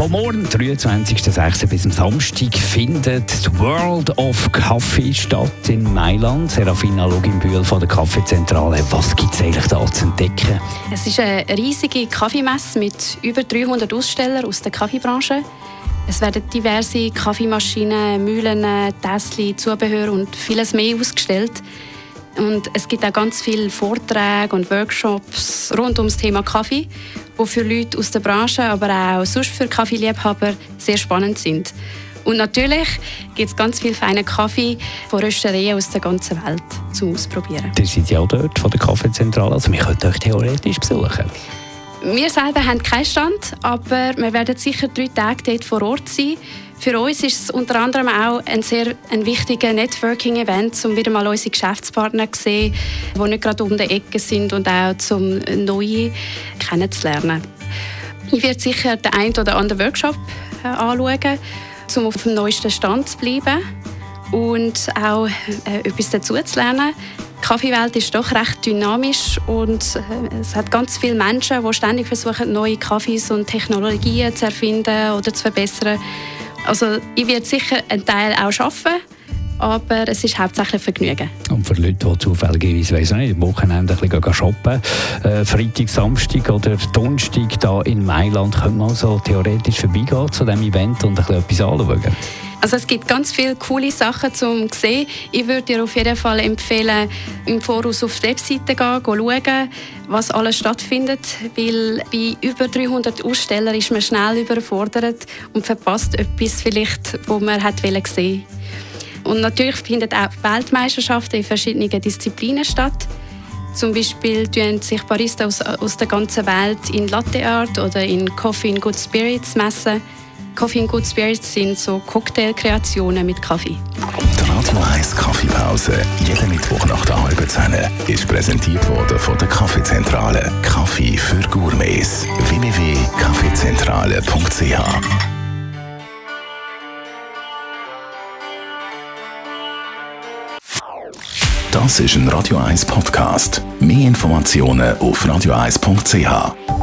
vom morgen, 23.06. bis zum Samstag, findet World of Coffee statt in Mailand. Serafina Loginbühl von der Kaffeezentrale. Was gibt es eigentlich da zu entdecken? Es ist eine riesige Kaffeemesse mit über 300 Ausstellern aus der Kaffeebranche. Es werden diverse Kaffeemaschinen, Mühlen, Tässchen, Zubehör und vieles mehr ausgestellt. Und es gibt auch ganz viele Vorträge und Workshops rund um das Thema Kaffee, die für Leute aus der Branche, aber auch sonst für Kaffeeliebhaber sehr spannend sind. Und natürlich gibt es ganz viel feinen Kaffee von Röstereien aus der ganzen Welt zum Ausprobieren. Ihr seid ja auch dort von der Kaffeezentrale, also wir könnten euch theoretisch besuchen. Wir selber haben keinen Stand, aber wir werden sicher drei Tage dort vor Ort sein. Für uns ist es unter anderem auch ein sehr ein wichtiger Networking-Event, um wieder mal unsere Geschäftspartner zu sehen, die nicht gerade um die Ecke sind und auch zum Neue kennenzulernen. Ich werde sicher den einen oder anderen Workshop äh, anschauen, um auf dem neuesten Stand zu bleiben und auch äh, etwas dazu zu lernen. Die Kaffeewelt ist doch recht dynamisch und äh, es hat ganz viele Menschen, die ständig versuchen, neue Kaffees und Technologien zu erfinden oder zu verbessern. Also ich werde sicher einen Teil auch schaffen, aber es ist hauptsächlich Vergnügen. Und für Leute, die zufälligerweise weiss nicht, am Wochenende ein bisschen shoppen, äh, Freitag, Samstag oder Donnerstag da in Mailand, könnte man also theoretisch vorbeigehen zu diesem Event und ein bisschen etwas anschauen. Also es gibt ganz viele coole Sachen zum sehen. Ich würde dir auf jeden Fall empfehlen, im Voraus auf die Webseite gehen, schauen, was alles stattfindet, weil bei über 300 Ausstellern ist man schnell überfordert und verpasst etwas vielleicht, wo man hat sehen Und natürlich finden auch Weltmeisterschaften in verschiedenen Disziplinen statt. Zum Beispiel messen sich Barista aus, aus der ganzen Welt in Latte Art oder in Coffee and Good Spirits messen. Coffee and Good Spirits sind so Cocktailkreationen mit Kaffee. Die Radio 1 Kaffeepause, jeden Mittwoch nach der halben Zehn, ist präsentiert worden von der Kaffeezentrale. Kaffee für Gourmets. www.kaffeezentrale.ch Das ist ein Radio 1 Podcast. Mehr Informationen auf radio1.ch.